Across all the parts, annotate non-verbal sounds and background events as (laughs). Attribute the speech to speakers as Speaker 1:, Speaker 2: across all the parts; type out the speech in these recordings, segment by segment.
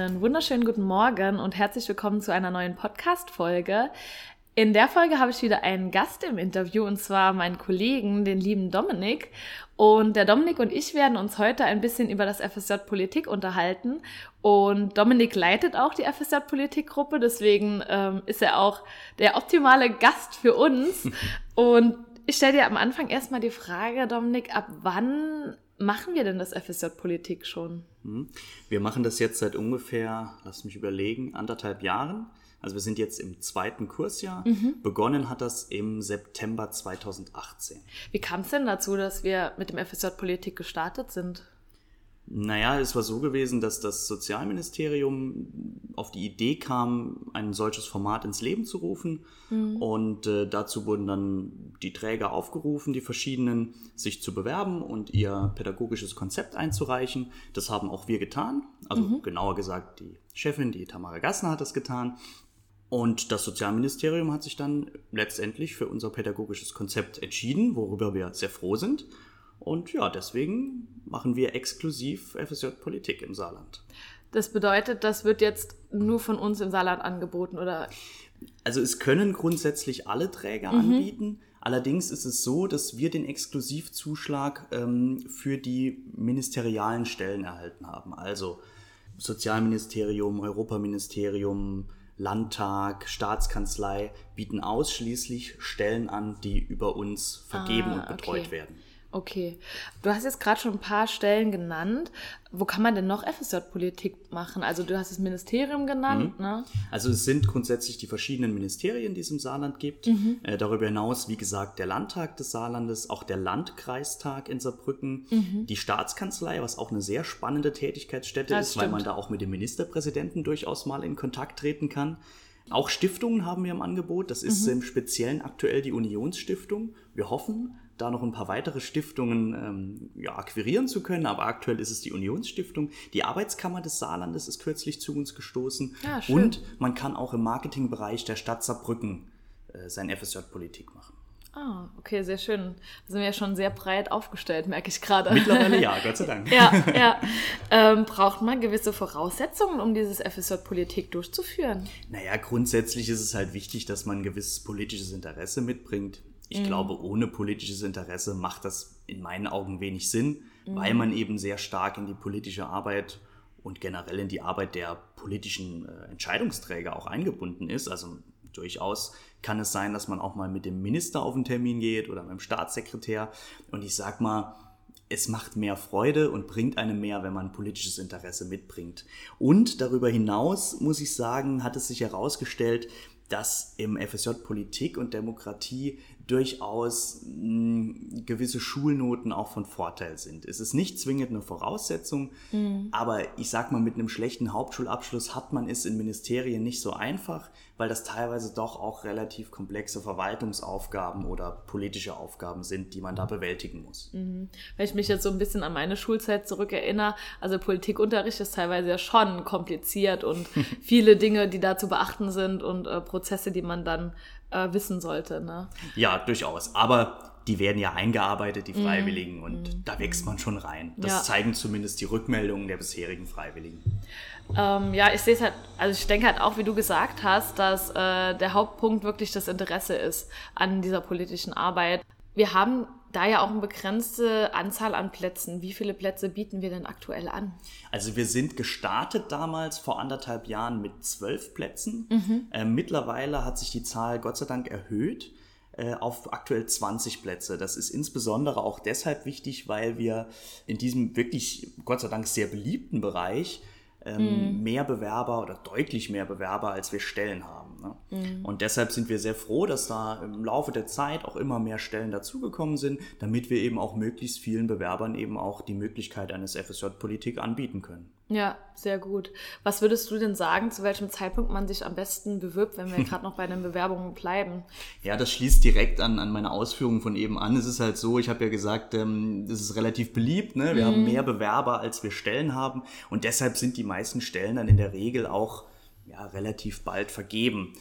Speaker 1: Einen wunderschönen guten Morgen und herzlich willkommen zu einer neuen Podcast-Folge. In der Folge habe ich wieder einen Gast im Interview und zwar meinen Kollegen, den lieben Dominik. Und der Dominik und ich werden uns heute ein bisschen über das FSJ Politik unterhalten. Und Dominik leitet auch die FSJ Politikgruppe, deswegen ähm, ist er auch der optimale Gast für uns. (laughs) und ich stelle dir am Anfang erstmal die Frage, Dominik, ab wann machen wir denn das FSJ Politik schon?
Speaker 2: Hm. Wir machen das jetzt seit ungefähr, lass mich überlegen, anderthalb Jahren. Also wir sind jetzt im zweiten Kursjahr. Mhm. Begonnen hat das im September 2018.
Speaker 1: Wie kam es denn dazu, dass wir mit dem FSJ Politik gestartet sind?
Speaker 2: Naja, es war so gewesen, dass das Sozialministerium auf die Idee kam, ein solches Format ins Leben zu rufen. Mhm. Und äh, dazu wurden dann die Träger aufgerufen, die verschiedenen, sich zu bewerben und ihr pädagogisches Konzept einzureichen. Das haben auch wir getan. Also mhm. genauer gesagt, die Chefin, die Tamara Gassner, hat das getan. Und das Sozialministerium hat sich dann letztendlich für unser pädagogisches Konzept entschieden, worüber wir sehr froh sind. Und ja, deswegen machen wir exklusiv FSJ Politik im Saarland.
Speaker 1: Das bedeutet, das wird jetzt nur von uns im Saarland angeboten, oder?
Speaker 2: Also es können grundsätzlich alle Träger mhm. anbieten. Allerdings ist es so, dass wir den Exklusivzuschlag ähm, für die ministerialen Stellen erhalten haben. Also Sozialministerium, Europaministerium, Landtag, Staatskanzlei bieten ausschließlich Stellen an, die über uns vergeben ah, und betreut
Speaker 1: okay.
Speaker 2: werden.
Speaker 1: Okay. Du hast jetzt gerade schon ein paar Stellen genannt. Wo kann man denn noch FSJ-Politik machen? Also du hast das Ministerium genannt, mhm. ne?
Speaker 2: Also es sind grundsätzlich die verschiedenen Ministerien, die es im Saarland gibt. Mhm. Äh, darüber hinaus, wie gesagt, der Landtag des Saarlandes, auch der Landkreistag in Saarbrücken, mhm. die Staatskanzlei, was auch eine sehr spannende Tätigkeitsstätte das ist, stimmt. weil man da auch mit dem Ministerpräsidenten durchaus mal in Kontakt treten kann. Auch Stiftungen haben wir im Angebot. Das ist mhm. im Speziellen aktuell die Unionsstiftung. Wir hoffen, da noch ein paar weitere Stiftungen ähm, ja, akquirieren zu können, aber aktuell ist es die Unionsstiftung. Die Arbeitskammer des Saarlandes ist kürzlich zu uns gestoßen. Ja, und man kann auch im Marketingbereich der Stadt Saarbrücken äh, sein FSJ-Politik machen.
Speaker 1: Ah, okay, sehr schön. Da sind wir ja schon sehr breit aufgestellt, merke ich gerade.
Speaker 2: Mittlerweile ja, (laughs) Gott sei Dank.
Speaker 1: ja, ja. Ähm, braucht man gewisse Voraussetzungen, um dieses FSJ-Politik durchzuführen?
Speaker 2: Naja, grundsätzlich ist es halt wichtig, dass man ein gewisses politisches Interesse mitbringt. Ich mhm. glaube, ohne politisches Interesse macht das in meinen Augen wenig Sinn, mhm. weil man eben sehr stark in die politische Arbeit und generell in die Arbeit der politischen äh, Entscheidungsträger auch eingebunden ist. Also durchaus kann es sein, dass man auch mal mit dem Minister auf einen Termin geht oder mit dem Staatssekretär. Und ich sag mal, es macht mehr Freude und bringt einem mehr, wenn man politisches Interesse mitbringt. Und darüber hinaus, muss ich sagen, hat es sich herausgestellt, dass im FSJ Politik und Demokratie durchaus mh, hm, gewisse Schulnoten auch von Vorteil sind. Es ist nicht zwingend eine Voraussetzung, mhm. aber ich sag mal, mit einem schlechten Hauptschulabschluss hat man es in Ministerien nicht so einfach, weil das teilweise doch auch relativ komplexe Verwaltungsaufgaben oder politische Aufgaben sind, die man da bewältigen muss.
Speaker 1: Mhm. Wenn ich mich jetzt so ein bisschen an meine Schulzeit zurückerinnere, also Politikunterricht ist teilweise ja schon kompliziert und (laughs) viele Dinge, die da zu beachten sind und äh, Prozesse, die man dann äh, wissen sollte. Ne?
Speaker 2: Ja, durchaus. Aber die werden ja eingearbeitet, die mhm. Freiwilligen, mm, und mm, da wächst man schon rein. Das ja. zeigen zumindest die Rückmeldungen der bisherigen Freiwilligen.
Speaker 1: Ähm, ja, ich sehe es halt, also ich denke halt auch, wie du gesagt hast, dass äh, der Hauptpunkt wirklich das Interesse ist an dieser politischen Arbeit. Wir haben da ja auch eine begrenzte Anzahl an Plätzen. Wie viele Plätze bieten wir denn aktuell an?
Speaker 2: Also wir sind gestartet damals vor anderthalb Jahren mit zwölf Plätzen. Mhm. Äh, mittlerweile hat sich die Zahl Gott sei Dank erhöht äh, auf aktuell 20 Plätze. Das ist insbesondere auch deshalb wichtig, weil wir in diesem wirklich Gott sei Dank sehr beliebten Bereich ähm, mhm. mehr Bewerber oder deutlich mehr Bewerber, als wir Stellen haben. Ne? Mhm. Und deshalb sind wir sehr froh, dass da im Laufe der Zeit auch immer mehr Stellen dazugekommen sind, damit wir eben auch möglichst vielen Bewerbern eben auch die Möglichkeit eines FSJ-Politik anbieten können.
Speaker 1: Ja, sehr gut. Was würdest du denn sagen, zu welchem Zeitpunkt man sich am besten bewirbt, wenn wir (laughs) gerade noch bei den Bewerbungen bleiben?
Speaker 2: Ja, das schließt direkt an, an meine Ausführungen von eben an. Es ist halt so, ich habe ja gesagt, ähm, das ist relativ beliebt. Ne? Wir mhm. haben mehr Bewerber, als wir Stellen haben. Und deshalb sind die meisten Stellen dann in der Regel auch ja, relativ bald vergeben.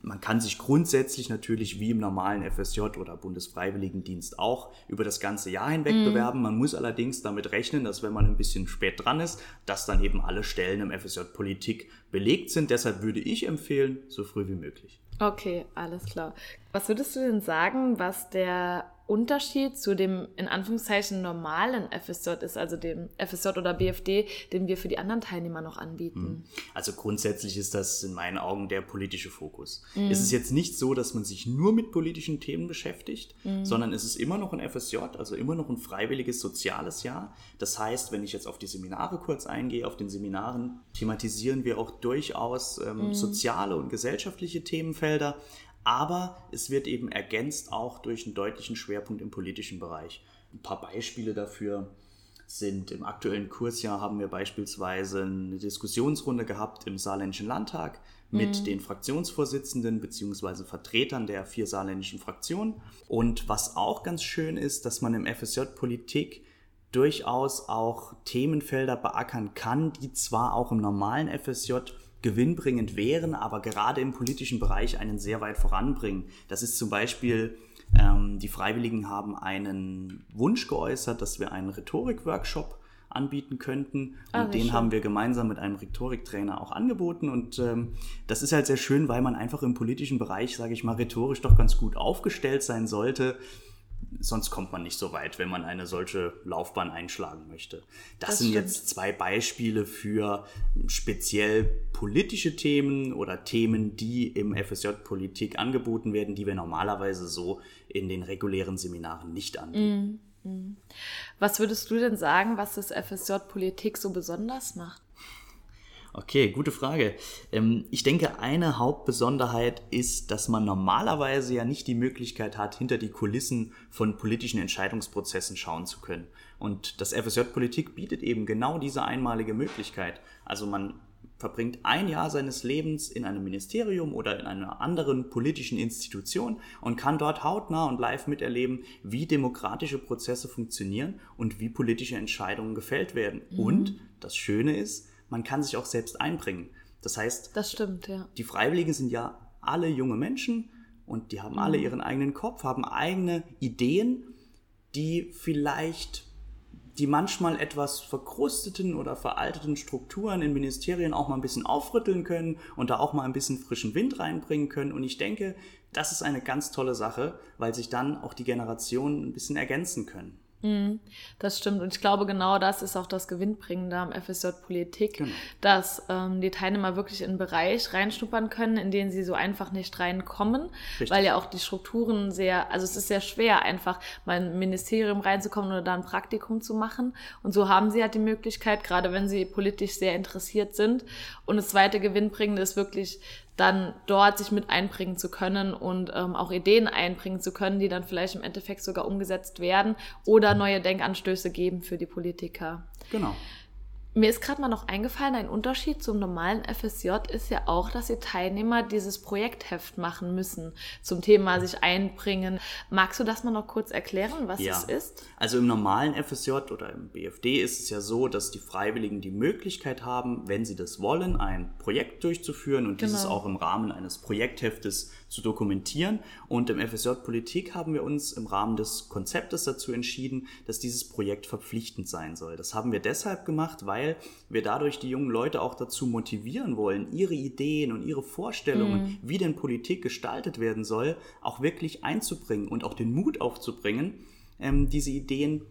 Speaker 2: man kann sich grundsätzlich natürlich wie im normalen FSJ oder Bundesfreiwilligendienst auch über das ganze Jahr hinweg mhm. bewerben. Man muss allerdings damit rechnen, dass wenn man ein bisschen spät dran ist, dass dann eben alle Stellen im FSJ Politik belegt sind. Deshalb würde ich empfehlen, so früh wie möglich.
Speaker 1: Okay, alles klar. Was würdest du denn sagen, was der Unterschied zu dem in Anführungszeichen normalen FSJ ist, also dem FSJ oder BFD, den wir für die anderen Teilnehmer noch anbieten? Hm.
Speaker 2: Also grundsätzlich ist das in meinen Augen der politische Fokus. Mhm. Es ist jetzt nicht so, dass man sich nur mit politischen Themen beschäftigt, mhm. sondern es ist immer noch ein FSJ, also immer noch ein freiwilliges soziales Jahr. Das heißt, wenn ich jetzt auf die Seminare kurz eingehe, auf den Seminaren thematisieren wir auch durchaus ähm, mhm. soziale und gesellschaftliche Themenfelder aber es wird eben ergänzt auch durch einen deutlichen Schwerpunkt im politischen Bereich. Ein paar Beispiele dafür sind im aktuellen Kursjahr haben wir beispielsweise eine Diskussionsrunde gehabt im Saarländischen Landtag mit mhm. den Fraktionsvorsitzenden bzw. Vertretern der vier saarländischen Fraktionen. Und was auch ganz schön ist, dass man im FSJ Politik durchaus auch Themenfelder beackern kann, die zwar auch im normalen FSJ gewinnbringend wären, aber gerade im politischen Bereich einen sehr weit voranbringen. Das ist zum Beispiel, ähm, die Freiwilligen haben einen Wunsch geäußert, dass wir einen Rhetorik-Workshop anbieten könnten. Ah, und den schön. haben wir gemeinsam mit einem Rhetoriktrainer auch angeboten. Und ähm, das ist halt sehr schön, weil man einfach im politischen Bereich, sage ich mal, rhetorisch doch ganz gut aufgestellt sein sollte sonst kommt man nicht so weit, wenn man eine solche Laufbahn einschlagen möchte. Das, das sind stimmt. jetzt zwei Beispiele für speziell politische Themen oder Themen, die im FSJ Politik angeboten werden, die wir normalerweise so in den regulären Seminaren nicht anbieten. Mm, mm.
Speaker 1: Was würdest du denn sagen, was das FSJ Politik so besonders macht?
Speaker 2: Okay, gute Frage. Ähm, ich denke, eine Hauptbesonderheit ist, dass man normalerweise ja nicht die Möglichkeit hat, hinter die Kulissen von politischen Entscheidungsprozessen schauen zu können. Und das FSJ Politik bietet eben genau diese einmalige Möglichkeit. Also man verbringt ein Jahr seines Lebens in einem Ministerium oder in einer anderen politischen Institution und kann dort hautnah und live miterleben, wie demokratische Prozesse funktionieren und wie politische Entscheidungen gefällt werden. Mhm. Und das Schöne ist, man kann sich auch selbst einbringen. Das heißt,
Speaker 1: das stimmt, ja.
Speaker 2: die Freiwilligen sind ja alle junge Menschen und die haben mhm. alle ihren eigenen Kopf, haben eigene Ideen, die vielleicht die manchmal etwas verkrusteten oder veralteten Strukturen in Ministerien auch mal ein bisschen aufrütteln können und da auch mal ein bisschen frischen Wind reinbringen können. Und ich denke, das ist eine ganz tolle Sache, weil sich dann auch die Generationen ein bisschen ergänzen können.
Speaker 1: Mhm, das stimmt. Und ich glaube, genau das ist auch das Gewinnbringende am FSJ Politik, genau. dass ähm, die Teilnehmer wirklich in einen Bereich reinschnuppern können, in den sie so einfach nicht reinkommen, Richtig. weil ja auch die Strukturen sehr, also es ist sehr schwer, einfach mal in ein Ministerium reinzukommen oder da ein Praktikum zu machen. Und so haben sie halt die Möglichkeit, gerade wenn sie politisch sehr interessiert sind. Und das zweite Gewinnbringende ist wirklich, dann dort sich mit einbringen zu können und ähm, auch Ideen einbringen zu können, die dann vielleicht im Endeffekt sogar umgesetzt werden oder neue Denkanstöße geben für die Politiker.
Speaker 2: Genau.
Speaker 1: Mir ist gerade mal noch eingefallen, ein Unterschied zum normalen FSJ ist ja auch, dass die Teilnehmer dieses Projektheft machen müssen zum Thema sich einbringen. Magst du das mal noch kurz erklären, was ja. es ist?
Speaker 2: Also im normalen FSJ oder im BFD ist es ja so, dass die Freiwilligen die Möglichkeit haben, wenn sie das wollen, ein Projekt durchzuführen und genau. dieses auch im Rahmen eines Projektheftes zu dokumentieren. Und im FSJ Politik haben wir uns im Rahmen des Konzeptes dazu entschieden, dass dieses Projekt verpflichtend sein soll. Das haben wir deshalb gemacht, weil wir dadurch die jungen Leute auch dazu motivieren wollen, ihre Ideen und ihre Vorstellungen, mhm. wie denn Politik gestaltet werden soll, auch wirklich einzubringen und auch den Mut aufzubringen, ähm, diese Ideen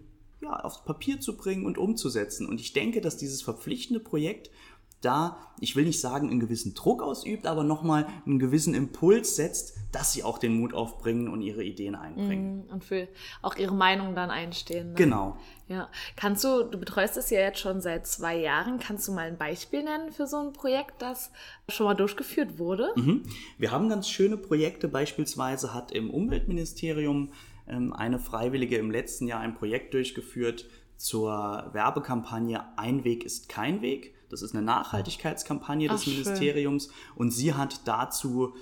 Speaker 2: ja, aufs Papier zu bringen und umzusetzen. Und ich denke, dass dieses verpflichtende Projekt da, ich will nicht sagen, einen gewissen Druck ausübt, aber nochmal einen gewissen Impuls setzt, dass sie auch den Mut aufbringen und ihre Ideen einbringen.
Speaker 1: Mm, und für auch ihre Meinung dann einstehen.
Speaker 2: Ne? Genau.
Speaker 1: Ja. Kannst du, du betreust es ja jetzt schon seit zwei Jahren, kannst du mal ein Beispiel nennen für so ein Projekt, das schon mal durchgeführt wurde?
Speaker 2: Mhm. Wir haben ganz schöne Projekte, beispielsweise hat im Umweltministerium ähm, eine Freiwillige im letzten Jahr ein Projekt durchgeführt zur Werbekampagne Ein Weg ist kein Weg. Das ist eine Nachhaltigkeitskampagne des Ach, Ministeriums und sie hat dazu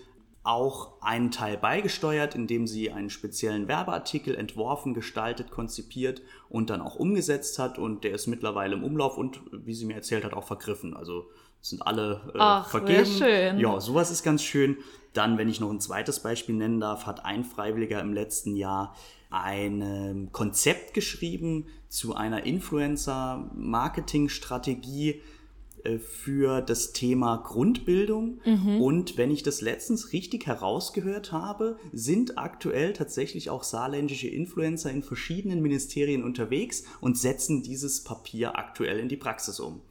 Speaker 2: auch einen Teil beigesteuert, indem sie einen speziellen Werbeartikel entworfen, gestaltet, konzipiert und dann auch umgesetzt hat. Und der ist mittlerweile im Umlauf und, wie sie mir erzählt hat, auch vergriffen. Also sind alle äh, Ach, vergeben. Schön. Ja, sowas ist ganz schön. Dann, wenn ich noch ein zweites Beispiel nennen darf, hat ein Freiwilliger im letzten Jahr ein Konzept geschrieben zu einer Influencer-Marketing-Strategie, für das Thema Grundbildung. Mhm. Und wenn ich das letztens richtig herausgehört habe, sind aktuell tatsächlich auch saarländische Influencer in verschiedenen Ministerien unterwegs und setzen dieses Papier aktuell in die Praxis um.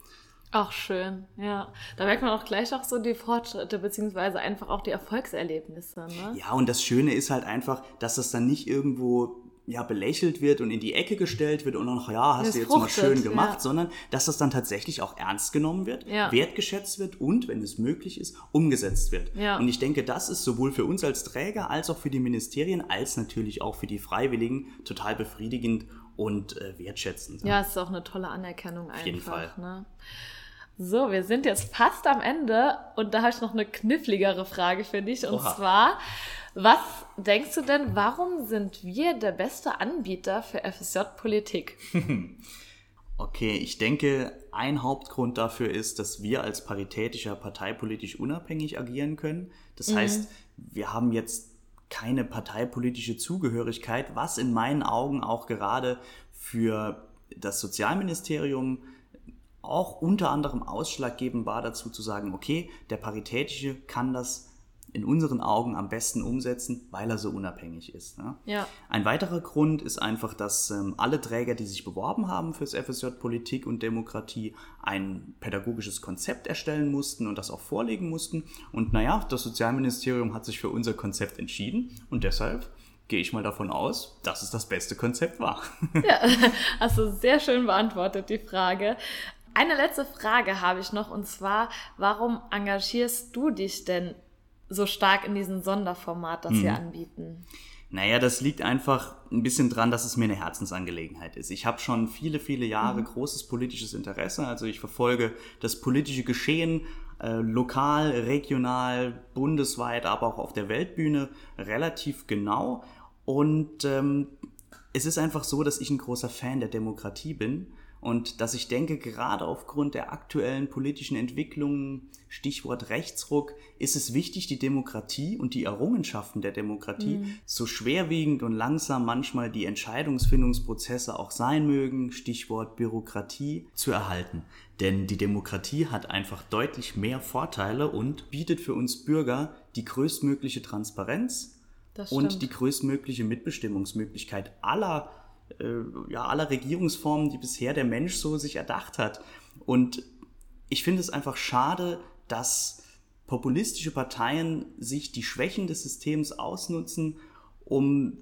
Speaker 1: Auch schön, ja. Da merkt man auch gleich auch so die Fortschritte, beziehungsweise einfach auch die Erfolgserlebnisse. Ne?
Speaker 2: Ja, und das Schöne ist halt einfach, dass das dann nicht irgendwo ja, belächelt wird und in die Ecke gestellt wird und noch, ja, hast das du jetzt fruchtet, mal schön gemacht, ja. sondern dass das dann tatsächlich auch ernst genommen wird, ja. wertgeschätzt wird und, wenn es möglich ist, umgesetzt wird. Ja. Und ich denke, das ist sowohl für uns als Träger als auch für die Ministerien, als natürlich auch für die Freiwilligen total befriedigend und äh, wertschätzend.
Speaker 1: Ja, es ist auch eine tolle Anerkennung einfach. Auf jeden Fall. Ne? So, wir sind jetzt fast am Ende und da habe ich noch eine kniffligere Frage für dich und Oha. zwar, was denkst du denn, warum sind wir der beste Anbieter für FSJ-Politik? (laughs)
Speaker 2: Okay, ich denke, ein Hauptgrund dafür ist, dass wir als paritätischer parteipolitisch unabhängig agieren können. Das mhm. heißt, wir haben jetzt keine parteipolitische Zugehörigkeit, was in meinen Augen auch gerade für das Sozialministerium auch unter anderem ausschlaggebend war dazu zu sagen, okay, der Paritätische kann das in unseren Augen am besten umsetzen, weil er so unabhängig ist. Ne? Ja. Ein weiterer Grund ist einfach, dass ähm, alle Träger, die sich beworben haben fürs FSJ Politik und Demokratie, ein pädagogisches Konzept erstellen mussten und das auch vorlegen mussten. Und naja, das Sozialministerium hat sich für unser Konzept entschieden und deshalb gehe ich mal davon aus, dass es das beste Konzept war. (laughs)
Speaker 1: Ja, (laughs) hast du sehr schön beantwortet, die Frage. Eine letzte Frage habe ich noch und zwar, warum engagierst du dich denn so stark in diesem Sonderformat, das mhm. wir anbieten?
Speaker 2: Naja, das liegt einfach ein bisschen dran, dass es mir eine Herzensangelegenheit ist. Ich habe schon viele, viele Jahre mhm. großes politisches Interesse. Also ich verfolge das politische Geschehen äh, lokal, regional, bundesweit, aber auch auf der Weltbühne relativ genau. Und ähm, es ist einfach so, dass ich ein großer Fan der Demokratie bin und dass ich denke, gerade aufgrund der aktuellen politischen Entwicklungen, Stichwort Rechtsruck, ist es wichtig, die Demokratie und die Errungenschaften der Demokratie, mhm. so schwerwiegend und langsam manchmal die Entscheidungsfindungsprozesse auch sein mögen, Stichwort Bürokratie, zu erhalten. Denn die Demokratie hat einfach deutlich mehr Vorteile und bietet für uns Bürger die größtmögliche Transparenz und die größtmögliche Mitbestimmungsmöglichkeit aller ja, aller Regierungsformen, die bisher der Mensch so sich erdacht hat. Und ich finde es einfach schade, dass populistische Parteien sich die Schwächen des Systems ausnutzen, um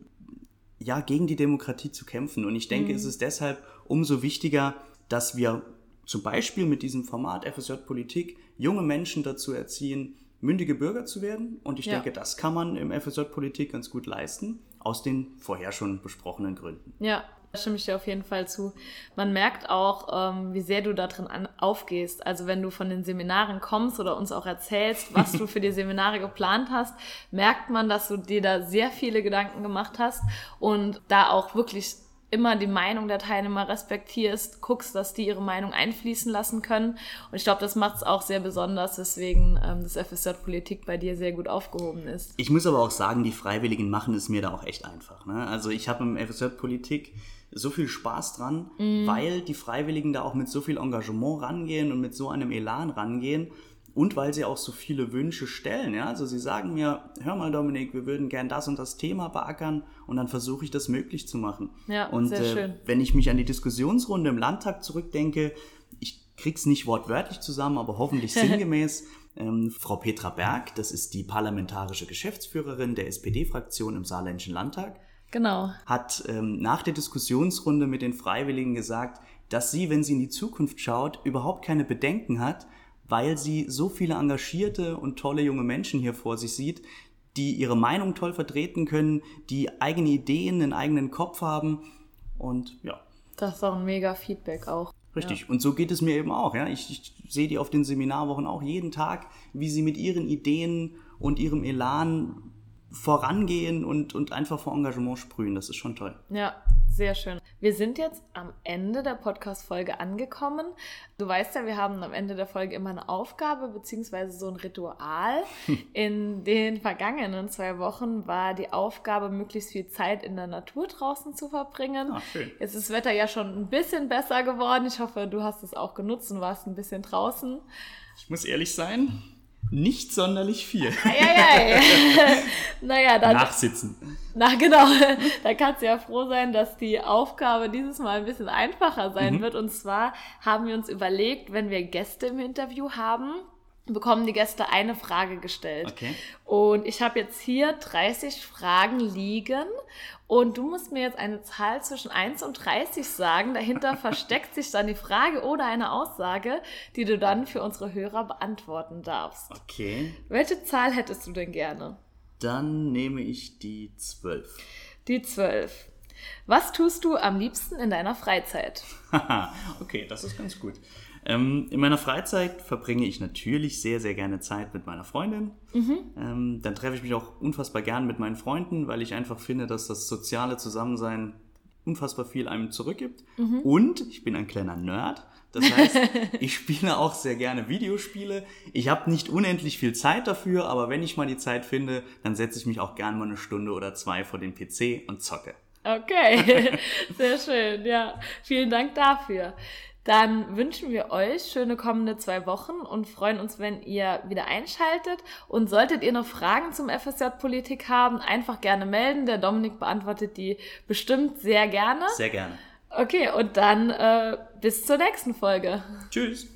Speaker 2: ja gegen die Demokratie zu kämpfen. Und ich denke, mhm. es ist deshalb umso wichtiger, dass wir zum Beispiel mit diesem Format FSJ Politik junge Menschen dazu erziehen, mündige Bürger zu werden. Und ich ja. denke, das kann man im FSJ Politik ganz gut leisten aus den vorher schon besprochenen Gründen.
Speaker 1: Ja, da stimme ich dir auf jeden Fall zu. Man merkt auch, ähm, wie sehr du da drin an, aufgehst. Also wenn du von den Seminaren kommst oder uns auch erzählst, was du für die (laughs) Seminare geplant hast, merkt man, dass du dir da sehr viele Gedanken gemacht hast und da auch wirklich immer die Meinung der Teilnehmer respektierst, guckst, dass die ihre Meinung einfließen lassen können. Und ich glaube, das macht es auch sehr besonders, weswegen ähm, das FSJ Politik bei dir sehr gut aufgehoben ist.
Speaker 2: Ich muss aber auch sagen, die Freiwilligen machen es mir da auch echt einfach. Ne? Also ich habe im FSJ Politik so viel Spaß dran, mhm. weil die Freiwilligen da auch mit so viel Engagement rangehen und mit so einem Elan rangehen und weil sie auch so viele Wünsche stellen. Ja? Also sie sagen mir, hör mal Dominik, wir würden gern das und das Thema beackern und dann versuche ich das möglich zu machen. Ja, und sehr äh, schön. wenn ich mich an die Diskussionsrunde im Landtag zurückdenke, ich krieg's nicht wortwörtlich zusammen, aber hoffentlich (laughs) sinngemäß. Ähm, Frau Petra Berg, das ist die parlamentarische Geschäftsführerin der SPD-Fraktion im Saarländischen Landtag.
Speaker 1: Genau.
Speaker 2: Hat ähm, nach der Diskussionsrunde mit den Freiwilligen gesagt, dass sie, wenn sie in die Zukunft schaut, überhaupt keine Bedenken hat, weil sie so viele engagierte und tolle junge Menschen hier vor sich sieht, die ihre Meinung toll vertreten können, die eigene Ideen, einen eigenen Kopf haben und ja.
Speaker 1: Das ist auch ein mega Feedback auch.
Speaker 2: Richtig. Ja. Und so geht es mir eben auch. Ja? Ich, ich sehe die auf den Seminarwochen auch jeden Tag, wie sie mit ihren Ideen und ihrem Elan vorangehen und, und einfach vor Engagement sprühen. Das ist schon toll.
Speaker 1: Ja, sehr schön. Wir sind jetzt am Ende der Podcast-Folge angekommen. Du weißt ja, wir haben am Ende der Folge immer eine Aufgabe beziehungsweise so ein Ritual. (laughs) In den vergangenen zwei Wochen war die Aufgabe, möglichst viel Zeit in der Natur draußen zu verbringen.
Speaker 2: Ah, schön.
Speaker 1: Jetzt ist das Wetter ja schon ein bisschen besser geworden. Ich hoffe, du hast es auch genutzt und warst ein bisschen draußen.
Speaker 2: Ich muss ehrlich sein, nicht sonderlich viel.
Speaker 1: Eieiei. (laughs) naja, dann.
Speaker 2: Nachsitzen.
Speaker 1: Na genau, da kannst du ja froh sein, dass die Aufgabe dieses Mal ein bisschen einfacher sein
Speaker 2: Mhm.
Speaker 1: wird. Und zwar haben wir uns überlegt, wenn wir Gäste im Interview haben, bekommen die Gäste eine Frage gestellt.
Speaker 2: Okay.
Speaker 1: Und ich habe jetzt hier 30 Fragen liegen und du musst mir jetzt eine Zahl zwischen 1 und 30 sagen. Dahinter (laughs) versteckt sich dann die Frage oder eine Aussage, die du dann für unsere Hörer beantworten darfst.
Speaker 2: Okay.
Speaker 1: Welche Zahl hättest du denn gerne?
Speaker 2: Dann nehme ich die 12.
Speaker 1: Die 12. Was tust du am liebsten in deiner Freizeit? (laughs)
Speaker 2: Okay, das ist ganz gut. Ähm, in meiner Freizeit verbringe ich natürlich sehr, sehr gerne Zeit mit meiner Freundin. Ähm, dann treffe ich mich auch unfassbar gern mit meinen Freunden, weil ich einfach finde, dass das soziale Zusammensein unfassbar viel einem zurückgibt. Und ich bin ein kleiner Nerd. Das heißt, (laughs) ich spiele auch sehr gerne Videospiele. Ich habe nicht unendlich viel Zeit dafür, aber wenn ich mal die Zeit finde, dann setze ich mich auch gern mal eine Stunde oder zwei vor den PC und zocke.
Speaker 1: Okay, (laughs) sehr schön. Ja, vielen Dank dafür. Dann wünschen wir euch schöne kommende zwei Wochen und freuen uns, wenn ihr wieder einschaltet. Und solltet ihr noch Fragen zum FSJ Politik haben, einfach gerne melden. Der Dominik beantwortet die bestimmt sehr gerne.
Speaker 2: Sehr gerne.
Speaker 1: Okay, und dann äh, bis zur nächsten Folge.
Speaker 2: Tschüss.